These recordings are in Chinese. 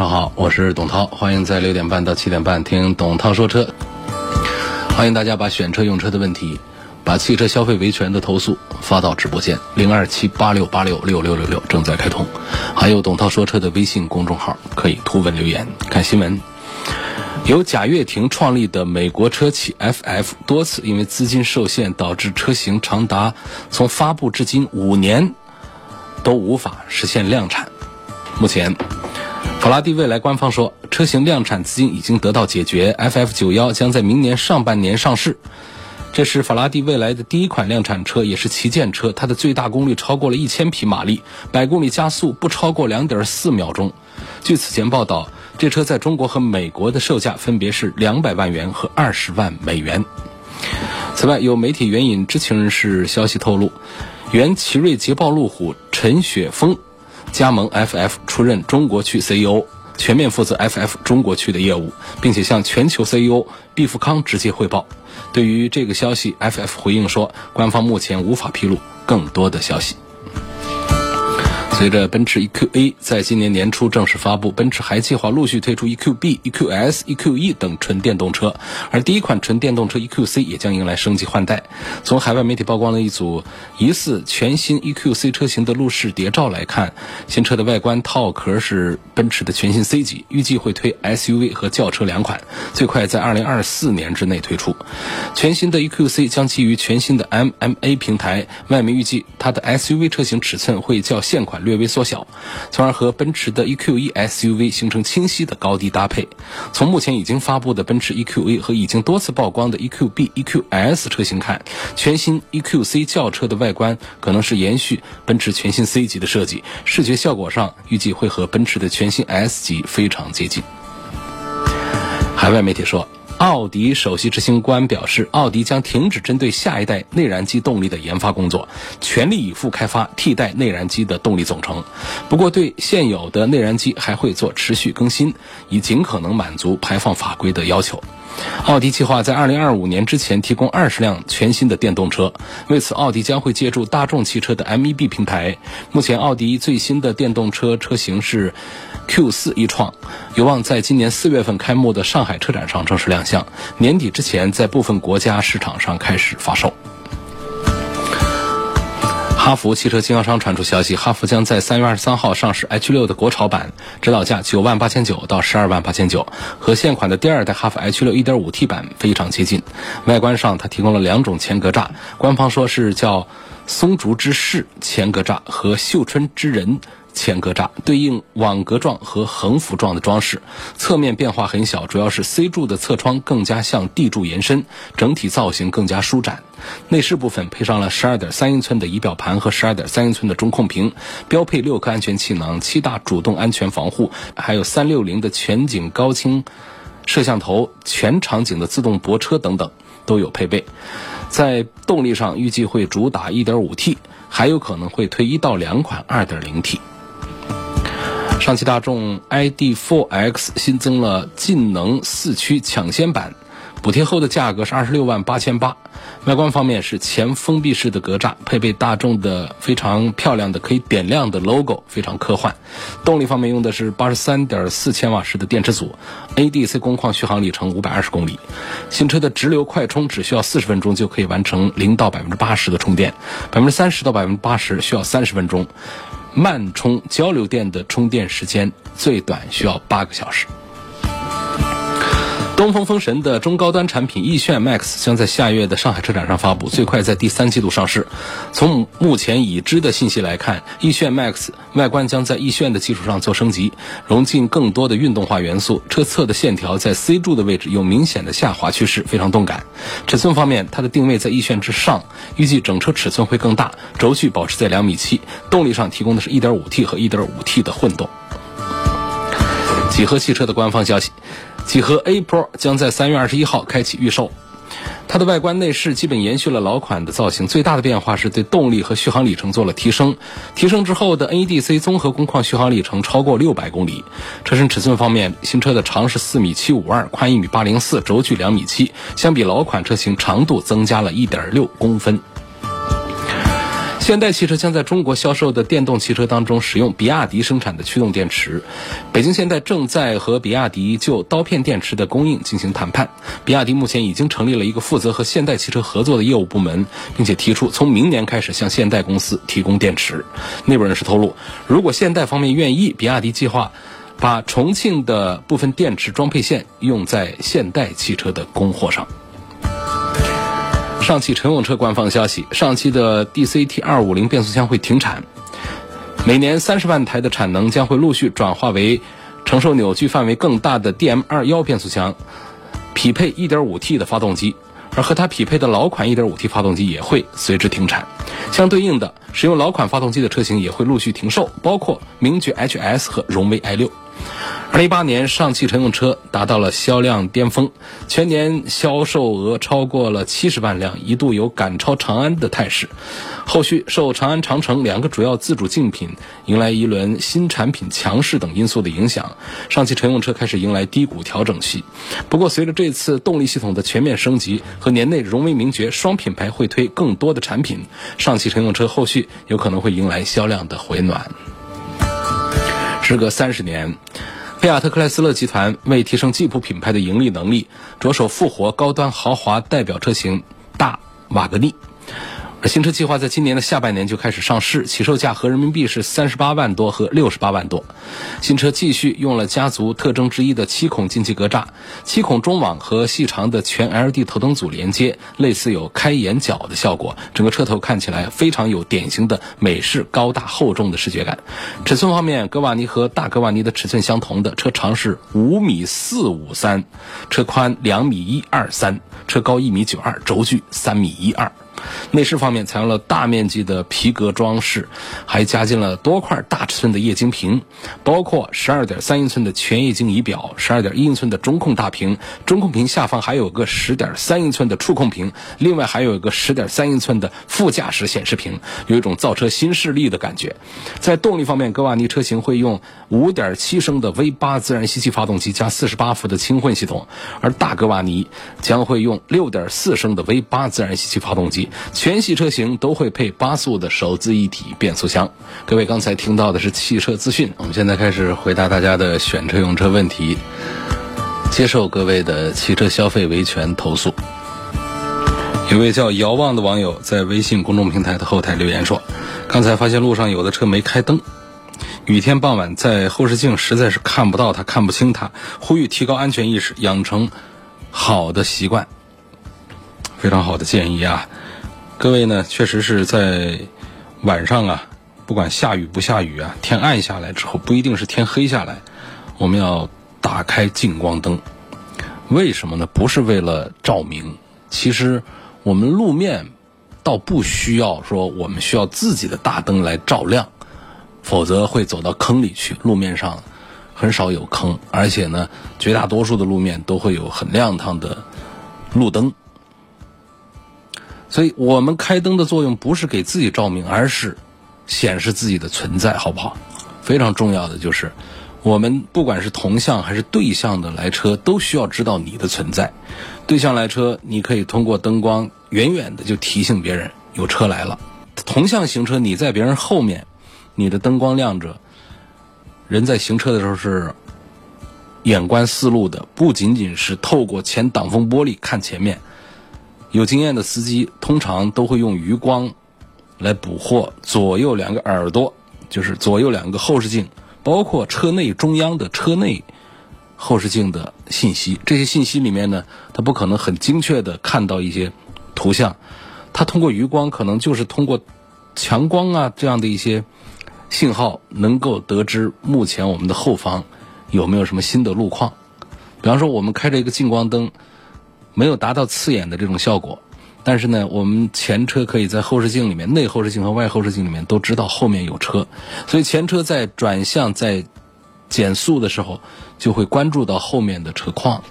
上好，我是董涛，欢迎在六点半到七点半听董涛说车。欢迎大家把选车用车的问题，把汽车消费维权的投诉发到直播间零二七八六八六六六六六正在开通，还有董涛说车的微信公众号可以图文留言看新闻。由贾跃亭创立的美国车企 FF 多次因为资金受限，导致车型长达从发布至今五年都无法实现量产。目前。法拉第未来官方说，车型量产资金已经得到解决，FF 九幺将在明年上半年上市。这是法拉第未来的第一款量产车，也是旗舰车。它的最大功率超过了一千匹马力，百公里加速不超过两点四秒钟。据此前报道，这车在中国和美国的售价分别是两百万元和二十万美元。此外，有媒体援引知情人士消息透露，原奇瑞捷豹路虎陈雪峰。加盟 FF 出任中国区 CEO，全面负责 FF 中国区的业务，并且向全球 CEO 毕福康直接汇报。对于这个消息，FF 回应说，官方目前无法披露更多的消息。随着奔驰 EQA 在今年年初正式发布，奔驰还计划陆续推出 EQB、EQS、EQE 等纯电动车，而第一款纯电动车 EQC 也将迎来升级换代。从海外媒体曝光的一组疑似全新 EQC 车型的路试谍照来看，新车的外观套壳是奔驰的全新 C 级，预计会推 SUV 和轿车两款，最快在2024年之内推出。全新的 EQC 将基于全新的 MMA 平台，外媒预计它的 SUV 车型尺寸会较现款略。微缩小，从而和奔驰的 EQE SUV 形成清晰的高低搭配。从目前已经发布的奔驰 EQA 和已经多次曝光的 EQB、EQS 车型看，全新 EQC 轿车的外观可能是延续奔驰全新 C 级的设计，视觉效果上预计会和奔驰的全新 S 级非常接近。海外媒体说。奥迪首席执行官表示，奥迪将停止针对下一代内燃机动力的研发工作，全力以赴开发替代内燃机的动力总成。不过，对现有的内燃机还会做持续更新，以尽可能满足排放法规的要求。奥迪计划在2025年之前提供20辆全新的电动车，为此，奥迪将会借助大众汽车的 MEB 平台。目前，奥迪最新的电动车车型是 Q4 一创，有望在今年四月份开幕的上海车展上正式亮相，年底之前在部分国家市场上开始发售。哈弗汽车经销商传出消息，哈弗将在三月二十三号上市 H 六的国潮版，指导价九万八千九到十二万八千九，和现款的第二代哈弗 H 六一点五 T 版非常接近。外观上，它提供了两种前格栅，官方说是叫松竹之势前格栅和绣春之人。前格栅对应网格状和横幅状的装饰，侧面变化很小，主要是 C 柱的侧窗更加向 D 柱延伸，整体造型更加舒展。内饰部分配上了12.3英寸的仪表盘和12.3英寸的中控屏，标配六颗安全气囊、七大主动安全防护，还有360的全景高清摄像头、全场景的自动泊车等等都有配备。在动力上，预计会主打 1.5T，还有可能会推一到两款 2.0T。上汽大众 ID.4X 新增了劲能四驱抢先版，补贴后的价格是二十六万八千八。外观方面是前封闭式的格栅，配备大众的非常漂亮的可以点亮的 logo，非常科幻。动力方面用的是八十三点四千瓦时的电池组，ADC 工况续航里程五百二十公里。新车的直流快充只需要四十分钟就可以完成零到百分之八十的充电，百分之三十到百分之八十需要三十分钟。慢充交流电的充电时间最短需要八个小时。东风风神的中高端产品奕炫 Max 将在下月的上海车展上发布，最快在第三季度上市。从目前已知的信息来看，奕炫 Max 外观将在奕炫的基础上做升级，融进更多的运动化元素。车侧的线条在 C 柱的位置有明显的下滑趋势，非常动感。尺寸方面，它的定位在奕炫之上，预计整车尺寸会更大，轴距保持在两米七。动力上提供的是一点五 T 和一点五 T 的混动。几何汽车的官方消息，几何 A Pro 将在三月二十一号开启预售。它的外观内饰基本延续了老款的造型，最大的变化是对动力和续航里程做了提升。提升之后的 NEDC 综合工况续航里程超过六百公里。车身尺寸方面，新车的长是四米七五二，宽一米八零四，轴距两米七，相比老款车型长度增加了一点六公分。现代汽车将在中国销售的电动汽车当中使用比亚迪生产的驱动电池。北京现代正在和比亚迪就刀片电池的供应进行谈判。比亚迪目前已经成立了一个负责和现代汽车合作的业务部门，并且提出从明年开始向现代公司提供电池。内部人士透露，如果现代方面愿意，比亚迪计划把重庆的部分电池装配线用在现代汽车的供货上。上汽乘用车官方消息：上汽的 DCT 二五零变速箱会停产，每年三十万台的产能将会陆续转化为承受扭矩范围更大的 DM 二幺变速箱，匹配 1.5T 的发动机，而和它匹配的老款 1.5T 发动机也会随之停产。相对应的，使用老款发动机的车型也会陆续停售，包括名爵 HS 和荣威 i 六。二零一八年，上汽乘用车达到了销量巅峰，全年销售额超过了七十万辆，一度有赶超长安的态势。后续受长安、长城两个主要自主竞品迎来一轮新产品强势等因素的影响，上汽乘用车开始迎来低谷调整期。不过，随着这次动力系统的全面升级和年内荣威、名爵双品牌会推更多的产品，上汽乘用车后续有可能会迎来销量的回暖。时隔三十年。菲亚特克莱斯勒集团为提升吉普品牌的盈利能力，着手复活高端豪华代表车型大瓦格尼。而新车计划在今年的下半年就开始上市，起售价和人民币是三十八万多和六十八万多。新车继续用了家族特征之一的七孔进气格栅、七孔中网和细长的全 LED 头灯组连接，类似有开眼角的效果。整个车头看起来非常有典型的美式高大厚重的视觉感。尺寸方面，格瓦尼和大格瓦尼的尺寸相同的，车长是五米四五三，车宽两米一二三，车高一米九二，轴距三米一二。内饰方面采用了大面积的皮革装饰，还加进了多块大尺寸的液晶屏，包括十二点三英寸的全液晶仪表、十二点一英寸的中控大屏，中控屏下方还有个十点三英寸的触控屏，另外还有一个十点三英寸的副驾驶显示屏，有一种造车新势力的感觉。在动力方面，格瓦尼车型会用五点七升的 V 八自然吸气发动机加四十八伏的轻混系统，而大格瓦尼将会用六点四升的 V 八自然吸气发动机。全系车型都会配八速的手自一体变速箱。各位刚才听到的是汽车资讯，我们现在开始回答大家的选车用车问题，接受各位的汽车消费维权投诉。有位叫遥望的网友在微信公众平台的后台留言说：“刚才发现路上有的车没开灯，雨天傍晚在后视镜实在是看不到它，看不清它，呼吁提高安全意识，养成好的习惯。”非常好的建议啊！各位呢，确实是在晚上啊，不管下雨不下雨啊，天暗下来之后，不一定是天黑下来，我们要打开近光灯。为什么呢？不是为了照明。其实我们路面倒不需要说，我们需要自己的大灯来照亮，否则会走到坑里去。路面上很少有坑，而且呢，绝大多数的路面都会有很亮堂的路灯。所以我们开灯的作用不是给自己照明，而是显示自己的存在，好不好？非常重要的就是，我们不管是同向还是对向的来车，都需要知道你的存在。对向来车，你可以通过灯光远远的就提醒别人有车来了；同向行车，你在别人后面，你的灯光亮着，人在行车的时候是眼观四路的，不仅仅是透过前挡风玻璃看前面。有经验的司机通常都会用余光来捕获左右两个耳朵，就是左右两个后视镜，包括车内中央的车内后视镜的信息。这些信息里面呢，它不可能很精确的看到一些图像，它通过余光可能就是通过强光啊这样的一些信号，能够得知目前我们的后方有没有什么新的路况。比方说，我们开着一个近光灯。没有达到刺眼的这种效果，但是呢，我们前车可以在后视镜里面、内后视镜和外后视镜里面都知道后面有车，所以前车在转向、在减速的时候就会关注到后面的车况，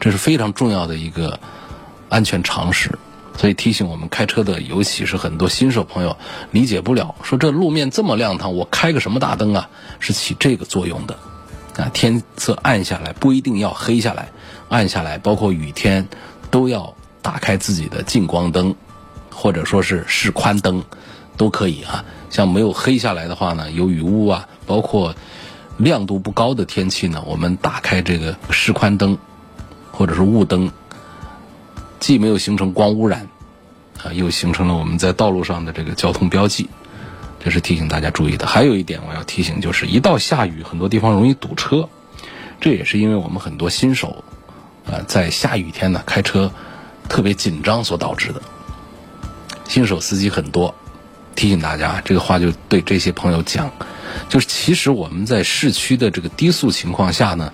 这是非常重要的一个安全常识。所以提醒我们开车的，尤其是很多新手朋友理解不了，说这路面这么亮堂，我开个什么大灯啊？是起这个作用的。啊，天色暗下来不一定要黑下来，暗下来包括雨天都要打开自己的近光灯，或者说是示宽灯，都可以啊。像没有黑下来的话呢，有雨雾啊，包括亮度不高的天气呢，我们打开这个示宽灯或者是雾灯，既没有形成光污染，啊，又形成了我们在道路上的这个交通标记。这是提醒大家注意的。还有一点我要提醒，就是一到下雨，很多地方容易堵车，这也是因为我们很多新手，啊，在下雨天呢开车特别紧张所导致的。新手司机很多，提醒大家，这个话就对这些朋友讲，就是其实我们在市区的这个低速情况下呢，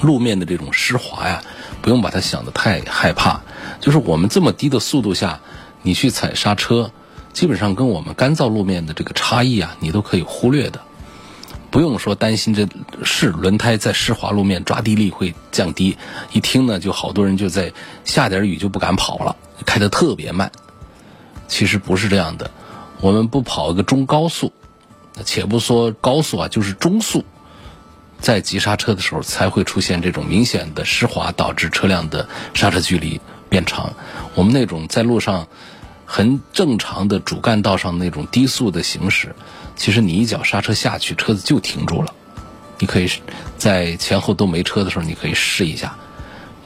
路面的这种湿滑呀，不用把它想得太害怕，就是我们这么低的速度下，你去踩刹车。基本上跟我们干燥路面的这个差异啊，你都可以忽略的，不用说担心这是轮胎在湿滑路面抓地力会降低。一听呢，就好多人就在下点雨就不敢跑了，开得特别慢。其实不是这样的，我们不跑一个中高速，且不说高速啊，就是中速，在急刹车的时候才会出现这种明显的湿滑，导致车辆的刹车距离变长。我们那种在路上。很正常的主干道上那种低速的行驶，其实你一脚刹车下去，车子就停住了。你可以在前后都没车的时候，你可以试一下，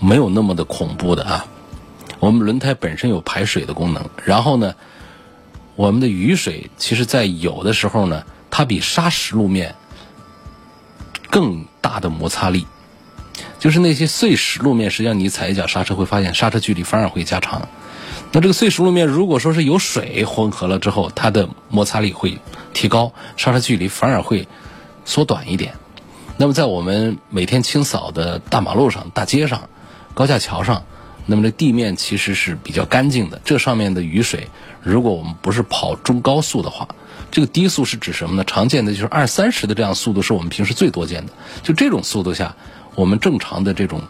没有那么的恐怖的啊。我们轮胎本身有排水的功能，然后呢，我们的雨水其实在有的时候呢，它比砂石路面更大的摩擦力，就是那些碎石路面，实际上你踩一脚刹车会发现刹车距离反而会加长。那这个碎石路面，如果说是有水混合了之后，它的摩擦力会提高，刹车距离反而会缩短一点。那么在我们每天清扫的大马路上、大街上、高架桥上，那么这地面其实是比较干净的。这上面的雨水，如果我们不是跑中高速的话，这个低速是指什么呢？常见的就是二三十的这样速度，是我们平时最多见的。就这种速度下，我们正常的这种。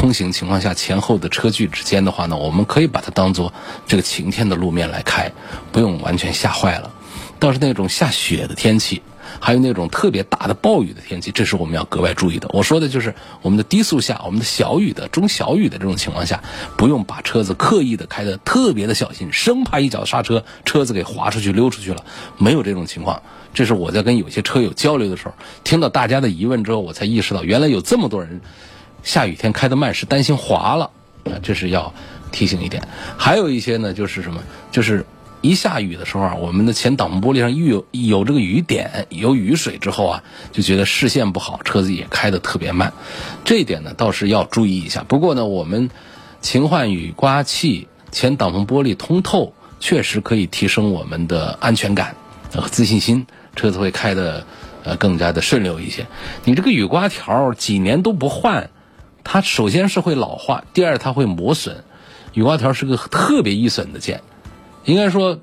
通行情况下，前后的车距之间的话呢，我们可以把它当做这个晴天的路面来开，不用完全吓坏了。倒是那种下雪的天气，还有那种特别大的暴雨的天气，这是我们要格外注意的。我说的就是我们的低速下，我们的小雨的、中小雨的这种情况下，不用把车子刻意的开的特别的小心，生怕一脚刹车，车子给滑出去、溜出去了。没有这种情况。这是我在跟有些车友交流的时候，听到大家的疑问之后，我才意识到，原来有这么多人。下雨天开的慢是担心滑了，啊，这是要提醒一点。还有一些呢，就是什么，就是一下雨的时候啊，我们的前挡风玻璃上有有这个雨点，有雨水之后啊，就觉得视线不好，车子也开的特别慢。这一点呢，倒是要注意一下。不过呢，我们勤换雨刮器，前挡风玻璃通透，确实可以提升我们的安全感和自信心，车子会开的呃更加的顺溜一些。你这个雨刮条几年都不换。它首先是会老化，第二它会磨损。雨刮条是个特别易损的件，应该说，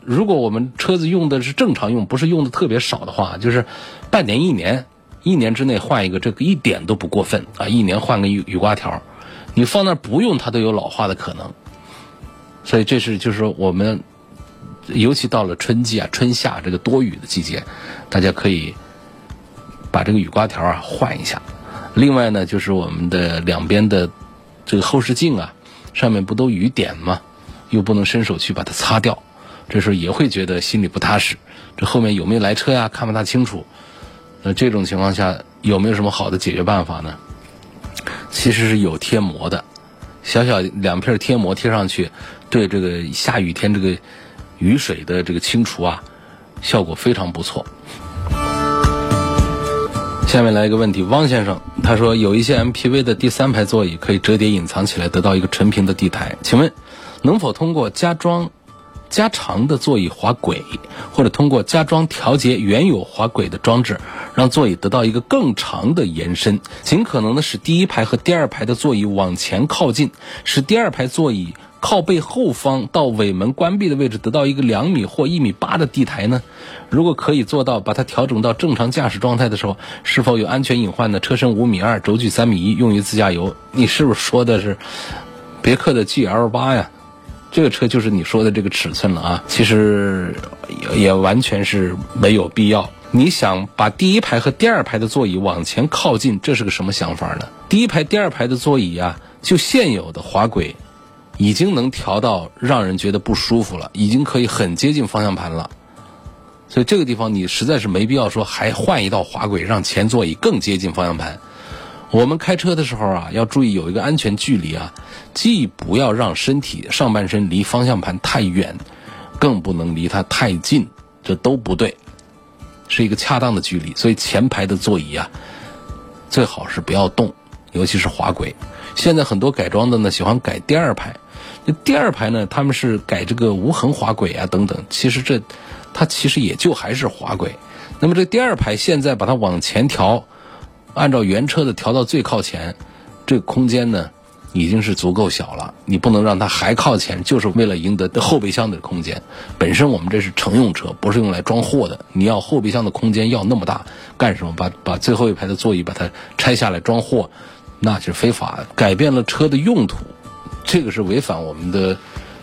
如果我们车子用的是正常用，不是用的特别少的话，就是半年、一年、一年之内换一个，这个一点都不过分啊！一年换个雨雨刮条，你放那不用它都有老化的可能。所以这是就是说我们，尤其到了春季啊、春夏这个多雨的季节，大家可以把这个雨刮条啊换一下。另外呢，就是我们的两边的这个后视镜啊，上面不都雨点吗？又不能伸手去把它擦掉，这时候也会觉得心里不踏实。这后面有没有来车呀？看不大清楚。那这种情况下有没有什么好的解决办法呢？其实是有贴膜的，小小两片贴膜贴上去，对这个下雨天这个雨水的这个清除啊，效果非常不错。下面来一个问题，汪先生他说有一些 MPV 的第三排座椅可以折叠隐藏起来，得到一个纯平的地台，请问能否通过加装加长的座椅滑轨，或者通过加装调节原有滑轨的装置，让座椅得到一个更长的延伸，尽可能的使第一排和第二排的座椅往前靠近，使第二排座椅靠背后方到尾门关闭的位置得到一个两米或一米八的地台呢？如果可以做到把它调整到正常驾驶状态的时候，是否有安全隐患呢？车身五米二，轴距三米一，用于自驾游。你是不是说的是别克的 GL 八呀？这个车就是你说的这个尺寸了啊。其实也完全是没有必要。你想把第一排和第二排的座椅往前靠近，这是个什么想法呢？第一排、第二排的座椅啊，就现有的滑轨。已经能调到让人觉得不舒服了，已经可以很接近方向盘了，所以这个地方你实在是没必要说还换一道滑轨让前座椅更接近方向盘。我们开车的时候啊，要注意有一个安全距离啊，既不要让身体上半身离方向盘太远，更不能离它太近，这都不对，是一个恰当的距离。所以前排的座椅啊，最好是不要动，尤其是滑轨。现在很多改装的呢，喜欢改第二排。那第二排呢，他们是改这个无痕滑轨啊等等。其实这，它其实也就还是滑轨。那么这第二排现在把它往前调，按照原车的调到最靠前，这个空间呢已经是足够小了。你不能让它还靠前，就是为了赢得后备箱的空间。本身我们这是乘用车，不是用来装货的。你要后备箱的空间要那么大干什么？把把最后一排的座椅把它拆下来装货。那是非法，改变了车的用途，这个是违反我们的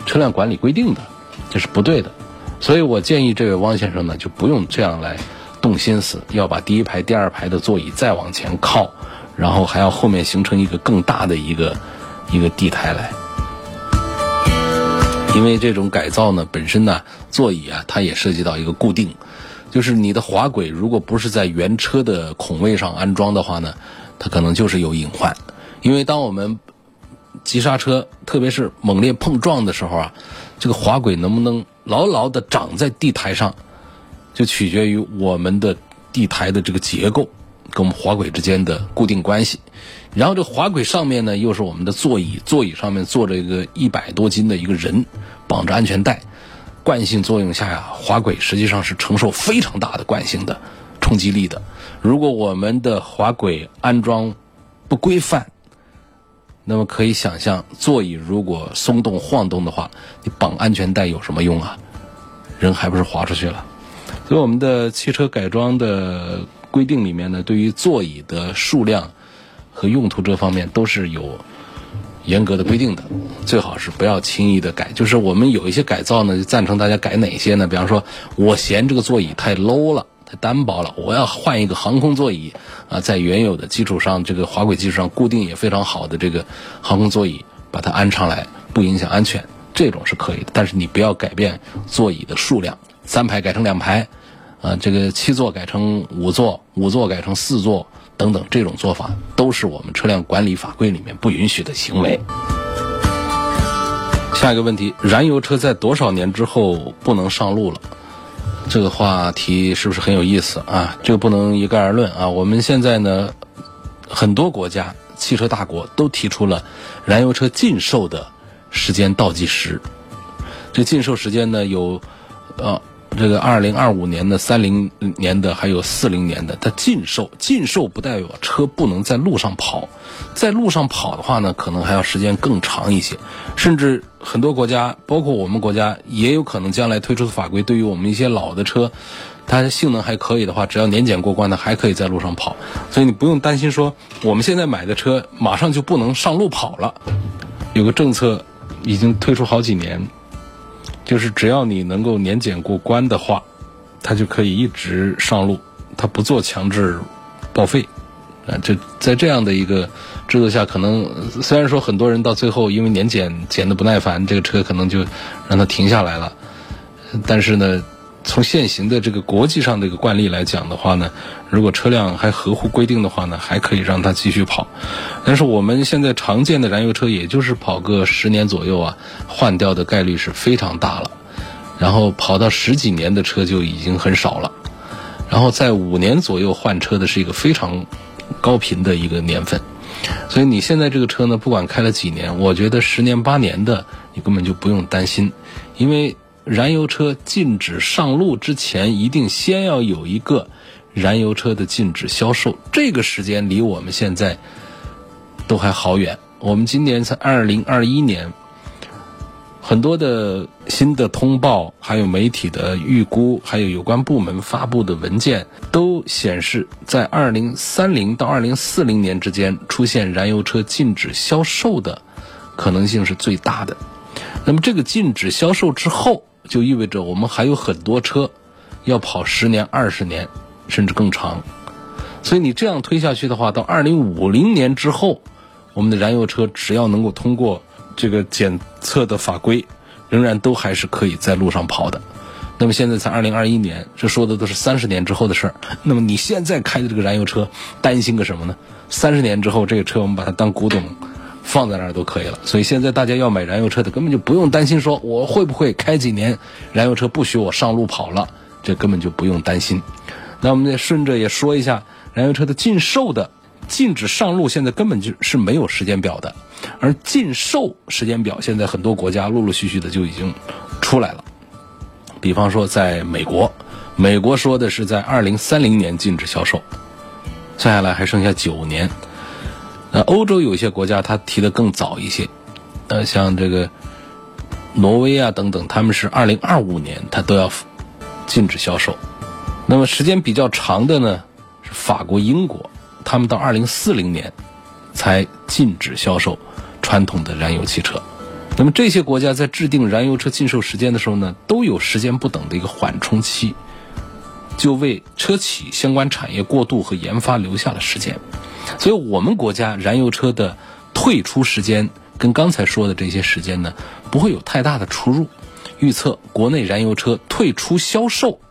车辆管理规定的，这是不对的。所以我建议这位汪先生呢，就不用这样来动心思，要把第一排、第二排的座椅再往前靠，然后还要后面形成一个更大的一个一个地台来。因为这种改造呢，本身呢，座椅啊，它也涉及到一个固定，就是你的滑轨如果不是在原车的孔位上安装的话呢。它可能就是有隐患，因为当我们急刹车，特别是猛烈碰撞的时候啊，这个滑轨能不能牢牢地长在地台上，就取决于我们的地台的这个结构跟我们滑轨之间的固定关系。然后这滑轨上面呢，又是我们的座椅，座椅上面坐着一个一百多斤的一个人，绑着安全带，惯性作用下呀，滑轨实际上是承受非常大的惯性的冲击力的。如果我们的滑轨安装不规范，那么可以想象，座椅如果松动晃动的话，你绑安全带有什么用啊？人还不是滑出去了。所以我们的汽车改装的规定里面呢，对于座椅的数量和用途这方面都是有严格的规定的，最好是不要轻易的改。就是我们有一些改造呢，就赞成大家改哪些呢？比方说，我嫌这个座椅太 low 了。太单薄了，我要换一个航空座椅啊，在原有的基础上，这个滑轨基础上固定也非常好的这个航空座椅，把它安上来，不影响安全，这种是可以的。但是你不要改变座椅的数量，三排改成两排，啊，这个七座改成五座，五座改成四座等等，这种做法都是我们车辆管理法规里面不允许的行为。下一个问题，燃油车在多少年之后不能上路了？这个话题是不是很有意思啊？这个不能一概而论啊。我们现在呢，很多国家汽车大国都提出了燃油车禁售的时间倒计时。这禁售时间呢有，呃。这个二零二五年的、三零年的，还有四零年的，它禁售。禁售不代表车不能在路上跑，在路上跑的话呢，可能还要时间更长一些。甚至很多国家，包括我们国家，也有可能将来推出的法规，对于我们一些老的车，它的性能还可以的话，只要年检过关的，还可以在路上跑。所以你不用担心说，我们现在买的车马上就不能上路跑了。有个政策已经推出好几年。就是只要你能够年检过关的话，它就可以一直上路，它不做强制报废，啊，这在这样的一个制度下，可能虽然说很多人到最后因为年检检的不耐烦，这个车可能就让它停下来了，但是呢。从现行的这个国际上的一个惯例来讲的话呢，如果车辆还合乎规定的话呢，还可以让它继续跑。但是我们现在常见的燃油车，也就是跑个十年左右啊，换掉的概率是非常大了。然后跑到十几年的车就已经很少了。然后在五年左右换车的是一个非常高频的一个年份。所以你现在这个车呢，不管开了几年，我觉得十年八年的你根本就不用担心，因为。燃油车禁止上路之前，一定先要有一个燃油车的禁止销售。这个时间离我们现在都还好远。我们今年才二零二一年，很多的新的通报，还有媒体的预估，还有有关部门发布的文件，都显示在二零三零到二零四零年之间出现燃油车禁止销售的可能性是最大的。那么这个禁止销售之后，就意味着我们还有很多车要跑十年、二十年，甚至更长。所以你这样推下去的话，到二零五零年之后，我们的燃油车只要能够通过。这个检测的法规仍然都还是可以在路上跑的。那么现在才二零二一年，这说的都是三十年之后的事儿。那么你现在开的这个燃油车，担心个什么呢？三十年之后，这个车我们把它当古董放在那儿都可以了。所以现在大家要买燃油车的，根本就不用担心说我会不会开几年燃油车不许我上路跑了，这根本就不用担心。那我们再顺着也说一下燃油车的禁售的。禁止上路，现在根本就是没有时间表的，而禁售时间表现在很多国家陆陆续续的就已经出来了。比方说，在美国，美国说的是在二零三零年禁止销售，算下来还剩下九年。那欧洲有些国家它提的更早一些，呃，像这个挪威啊等等，他们是二零二五年它都要禁止销售。那么时间比较长的呢是法国、英国。他们到二零四零年才禁止销售传统的燃油汽车。那么这些国家在制定燃油车禁售时间的时候呢，都有时间不等的一个缓冲期，就为车企相关产业过渡和研发留下了时间。所以我们国家燃油车的退出时间跟刚才说的这些时间呢，不会有太大的出入。预测国内燃油车退出销售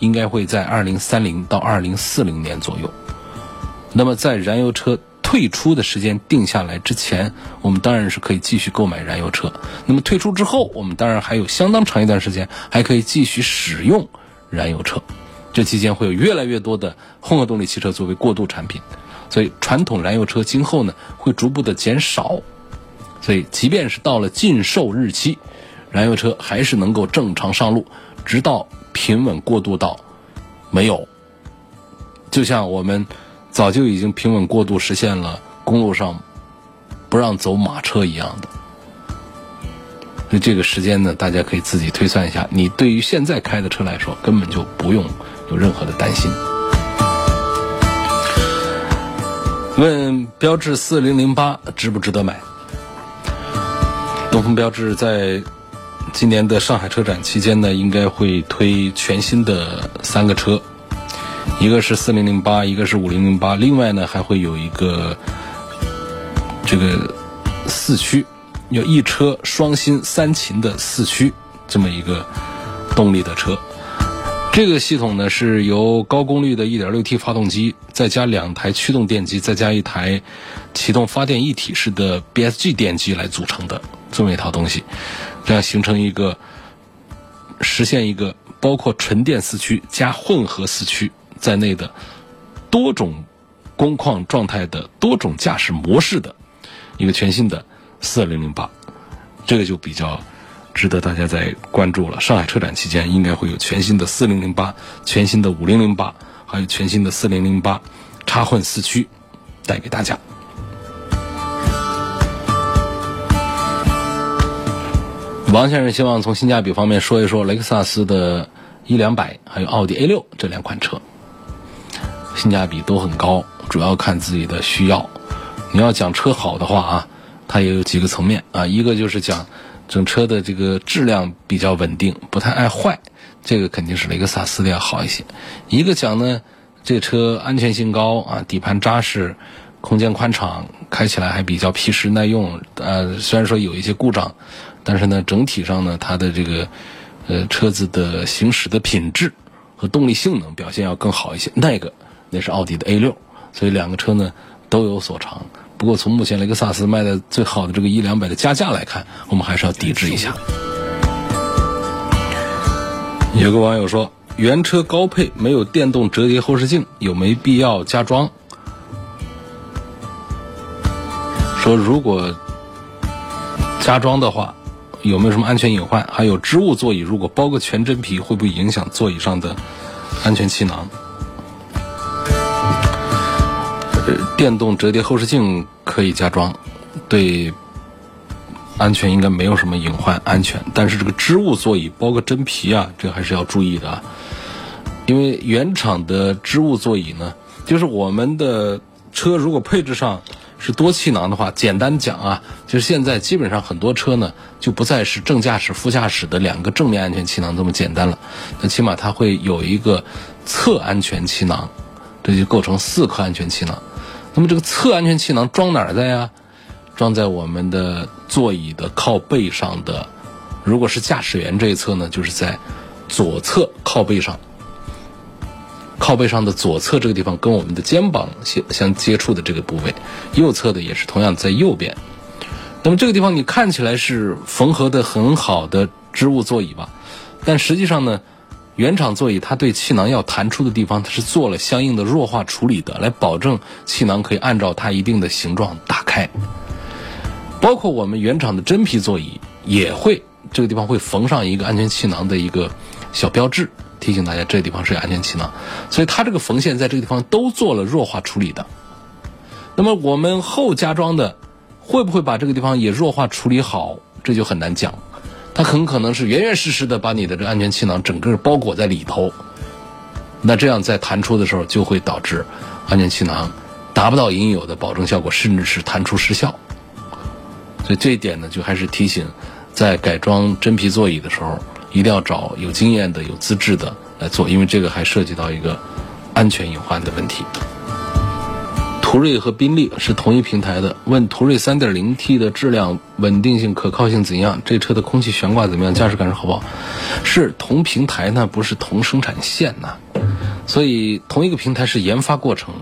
应该会在二零三零到二零四零年左右。那么，在燃油车退出的时间定下来之前，我们当然是可以继续购买燃油车。那么退出之后，我们当然还有相当长一段时间还可以继续使用燃油车。这期间会有越来越多的混合动力汽车作为过渡产品，所以传统燃油车今后呢会逐步的减少。所以，即便是到了禁售日期，燃油车还是能够正常上路，直到平稳过渡到没有。就像我们。早就已经平稳过渡，实现了公路上不让走马车一样的。所以这个时间呢，大家可以自己推算一下。你对于现在开的车来说，根本就不用有任何的担心。问标致四零零八值不值得买？东风标致在今年的上海车展期间呢，应该会推全新的三个车。一个是四零零八，一个是五零零八，另外呢还会有一个这个四驱，有一车双芯三擎的四驱这么一个动力的车。这个系统呢是由高功率的 1.6T 发动机，再加两台驱动电机，再加一台启动发电一体式的 BSG 电机来组成的这么一套东西，这样形成一个实现一个包括纯电四驱加混合四驱。在内的多种工况状态的多种驾驶模式的一个全新的四零零八，这个就比较值得大家在关注了。上海车展期间应该会有全新的四零零八、全新的五零零八，还有全新的四零零八插混四驱带给大家。王先生希望从性价比方面说一说雷克萨斯的一两百，还有奥迪 A 六这两款车。性价比都很高，主要看自己的需要。你要讲车好的话啊，它也有几个层面啊。一个就是讲整车的这个质量比较稳定，不太爱坏，这个肯定是雷克萨斯的要好一些。一个讲呢，这车安全性高啊，底盘扎实，空间宽敞，开起来还比较皮实耐用。呃，虽然说有一些故障，但是呢，整体上呢，它的这个呃车子的行驶的品质和动力性能表现要更好一些。那个。那是奥迪的 A 六，所以两个车呢都有所长。不过从目前雷克萨斯卖的最好的这个一两百的加价来看，我们还是要抵制一下。有个网友说，原车高配没有电动折叠后视镜，有没必要加装？说如果加装的话，有没有什么安全隐患？还有织物座椅，如果包个全真皮，会不会影响座椅上的安全气囊？电动折叠后视镜可以加装，对安全应该没有什么隐患，安全。但是这个织物座椅包个真皮啊，这还是要注意的啊。因为原厂的织物座椅呢，就是我们的车如果配置上是多气囊的话，简单讲啊，就是现在基本上很多车呢就不再是正驾驶、副驾驶的两个正面安全气囊这么简单了，那起码它会有一个侧安全气囊，这就构成四颗安全气囊。那么这个侧安全气囊装哪儿的呀？装在我们的座椅的靠背上的，如果是驾驶员这一侧呢，就是在左侧靠背上。靠背上的左侧这个地方跟我们的肩膀相相接触的这个部位，右侧的也是同样在右边。那么这个地方你看起来是缝合的很好的织物座椅吧？但实际上呢，原厂座椅它对气囊要弹出的地方，它是做了相应的弱化处理的，来保证气囊可以按照它一定的形状打开。包括我们原厂的真皮座椅也会这个地方会缝上一个安全气囊的一个小标志。提醒大家，这个地方是安全气囊，所以它这个缝线在这个地方都做了弱化处理的。那么我们后加装的会不会把这个地方也弱化处理好？这就很难讲。它很可能是严严实实的把你的这安全气囊整个包裹在里头。那这样在弹出的时候就会导致安全气囊达不到应有的保证效果，甚至是弹出失效。所以这一点呢，就还是提醒，在改装真皮座椅的时候。一定要找有经验的、有资质的来做，因为这个还涉及到一个安全隐患的问题。途锐和宾利是同一平台的，问途锐 3.0T 的质量、稳定性、可靠性怎样？这车的空气悬挂怎么样？驾驶感受好不好？是同平台呢，不是同生产线呐。所以同一个平台是研发过程，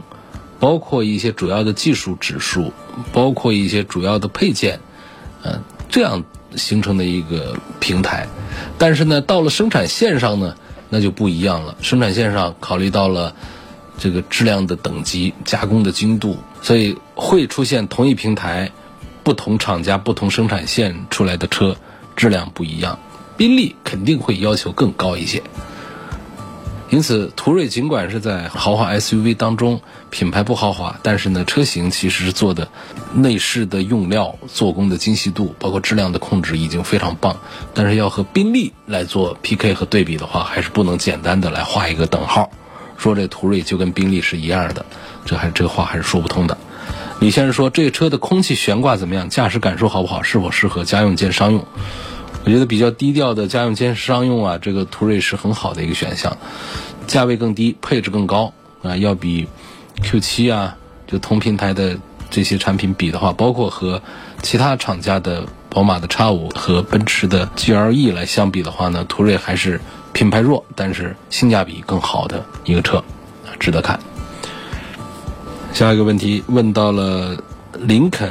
包括一些主要的技术指数，包括一些主要的配件，嗯，这样。形成的一个平台，但是呢，到了生产线上呢，那就不一样了。生产线上考虑到了这个质量的等级、加工的精度，所以会出现同一平台、不同厂家、不同生产线出来的车质量不一样。宾利肯定会要求更高一些。因此，途锐尽管是在豪华 SUV 当中品牌不豪华，但是呢，车型其实是做的内饰的用料、做工的精细度，包括质量的控制已经非常棒。但是要和宾利来做 PK 和对比的话，还是不能简单的来画一个等号，说这途锐就跟宾利是一样的，这还这话还是说不通的。李先生说，这车的空气悬挂怎么样？驾驶感受好不好？是否适合家用兼商用？我觉得比较低调的家用兼商用啊，这个途锐是很好的一个选项，价位更低，配置更高啊，要比 Q7 啊，就同平台的这些产品比的话，包括和其他厂家的宝马的 X5 和奔驰的 GLE 来相比的话呢，途锐还是品牌弱，但是性价比更好的一个车，值得看。下一个问题问到了林肯，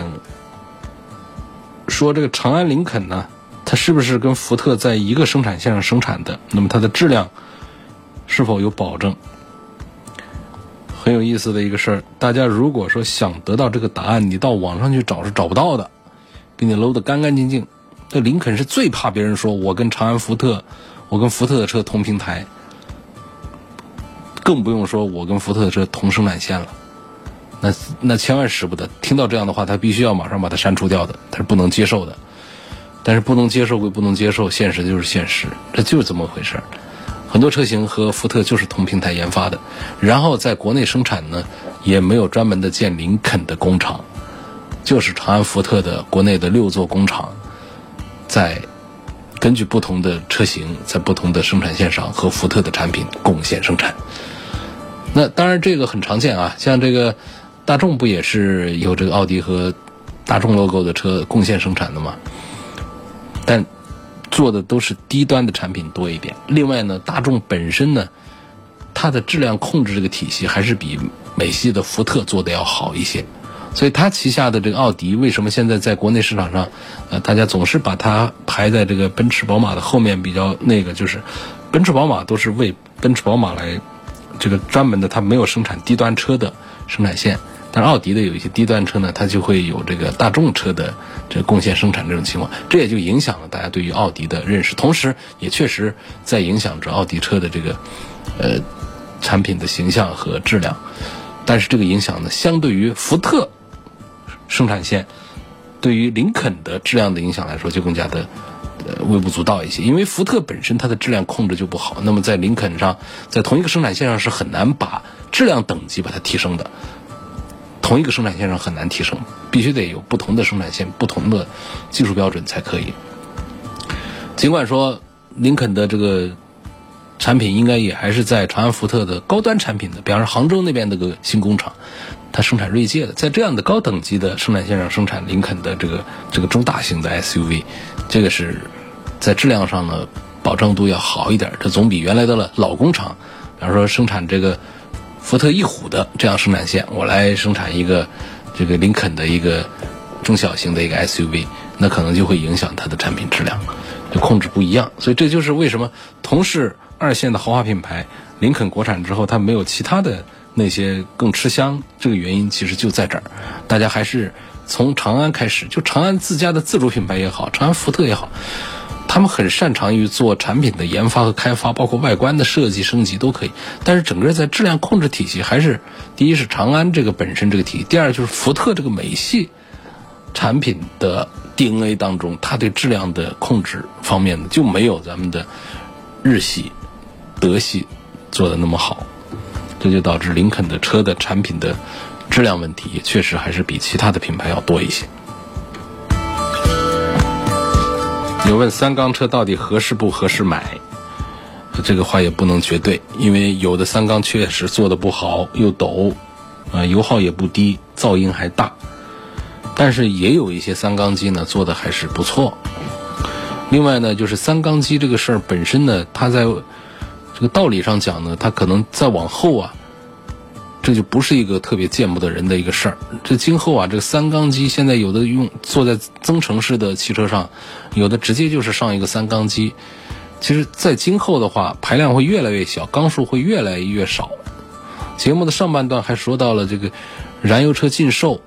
说这个长安林肯呢？它是不是跟福特在一个生产线上生产的？那么它的质量是否有保证？很有意思的一个事儿。大家如果说想得到这个答案，你到网上去找是找不到的，给你搂得干干净净。这林肯是最怕别人说我跟长安福特，我跟福特的车同平台，更不用说我跟福特的车同生产线了。那那千万使不得，听到这样的话，他必须要马上把它删除掉的，他是不能接受的。但是不能接受归不能接受，现实就是现实，这就是这么回事儿。很多车型和福特就是同平台研发的，然后在国内生产呢，也没有专门的建林肯的工厂，就是长安福特的国内的六座工厂，在根据不同的车型，在不同的生产线上和福特的产品共线生产。那当然这个很常见啊，像这个大众不也是有这个奥迪和大众 logo 的车共线生产的吗？但做的都是低端的产品多一点。另外呢，大众本身呢，它的质量控制这个体系还是比美系的福特做的要好一些。所以它旗下的这个奥迪，为什么现在在国内市场上，呃，大家总是把它排在这个奔驰、宝马的后面？比较那个就是，奔驰、宝马都是为奔驰、宝马来这个专门的，它没有生产低端车的生产线。但奥迪的有一些低端车呢，它就会有这个大众车的这贡献生产这种情况，这也就影响了大家对于奥迪的认识，同时也确实在影响着奥迪车的这个呃产品的形象和质量。但是这个影响呢，相对于福特生产线对于林肯的质量的影响来说，就更加的呃微不足道一些。因为福特本身它的质量控制就不好，那么在林肯上，在同一个生产线上是很难把质量等级把它提升的。同一个生产线上很难提升，必须得有不同的生产线、不同的技术标准才可以。尽管说林肯的这个产品应该也还是在长安福特的高端产品的，比方说杭州那边那个新工厂，它生产锐界的，在这样的高等级的生产线上生产林肯的这个这个中大型的 SUV，这个是在质量上呢保证度要好一点，这总比原来的老工厂，比方说生产这个。福特翼虎的这样生产线，我来生产一个这个林肯的一个中小型的一个 SUV，那可能就会影响它的产品质量，就控制不一样。所以这就是为什么同是二线的豪华品牌，林肯国产之后它没有其他的那些更吃香，这个原因其实就在这儿。大家还是从长安开始，就长安自家的自主品牌也好，长安福特也好。他们很擅长于做产品的研发和开发，包括外观的设计升级都可以。但是整个在质量控制体系，还是第一是长安这个本身这个体系，第二就是福特这个美系产品的 DNA 当中，它对质量的控制方面呢就没有咱们的日系、德系做的那么好。这就导致林肯的车的产品的质量问题，确实还是比其他的品牌要多一些。有问三缸车到底合适不合适买？这个话也不能绝对，因为有的三缸确实做的不好，又陡，啊，油耗也不低，噪音还大。但是也有一些三缸机呢，做的还是不错。另外呢，就是三缸机这个事儿本身呢，它在这个道理上讲呢，它可能再往后啊。这就不是一个特别见不得人的一个事儿。这今后啊，这个三缸机现在有的用坐在增程式的汽车上，有的直接就是上一个三缸机。其实，在今后的话，排量会越来越小，缸数会越来越少。节目的上半段还说到了这个燃油车禁售，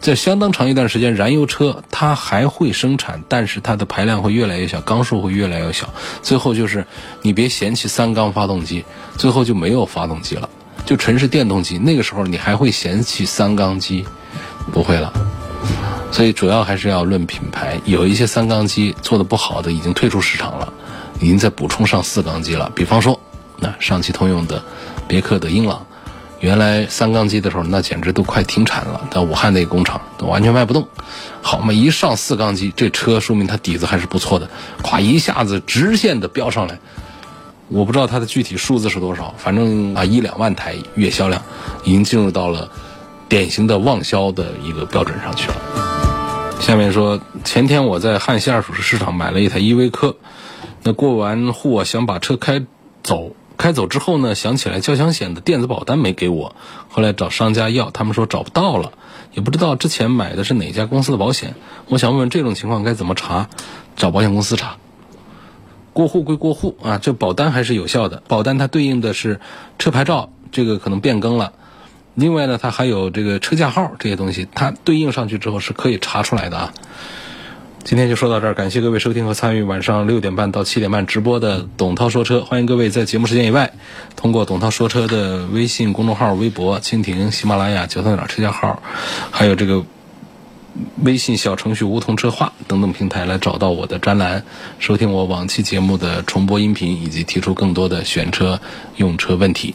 在相当长一段时间，燃油车它还会生产，但是它的排量会越来越小，缸数会越来越小。最后就是你别嫌弃三缸发动机，最后就没有发动机了。就纯是电动机，那个时候你还会嫌弃三缸机？不会了。所以主要还是要论品牌，有一些三缸机做的不好的已经退出市场了，已经在补充上四缸机了。比方说，那上汽通用的别克的英朗，原来三缸机的时候那简直都快停产了，在武汉那个工厂都完全卖不动。好嘛，一上四缸机，这车说明它底子还是不错的，咵一下子直线的飙上来。我不知道它的具体数字是多少，反正啊一两万台月销量，已经进入到了典型的旺销的一个标准上去了。下面说，前天我在汉西二手车市场买了一台依维柯，那过完户想把车开走，开走之后呢想起来交强险的电子保单没给我，后来找商家要，他们说找不到了，也不知道之前买的是哪家公司的保险，我想问问这种情况该怎么查，找保险公司查。过户归过户啊，这保单还是有效的。保单它对应的是车牌照，这个可能变更了。另外呢，它还有这个车架号这些东西，它对应上去之后是可以查出来的啊。今天就说到这儿，感谢各位收听和参与晚上六点半到七点半直播的董涛说车。欢迎各位在节目时间以外，通过董涛说车的微信公众号、微博、蜻蜓、喜马拉雅、九三点车架号，还有这个。微信小程序“梧桐车话”等等平台来找到我的专栏，收听我往期节目的重播音频，以及提出更多的选车用车问题。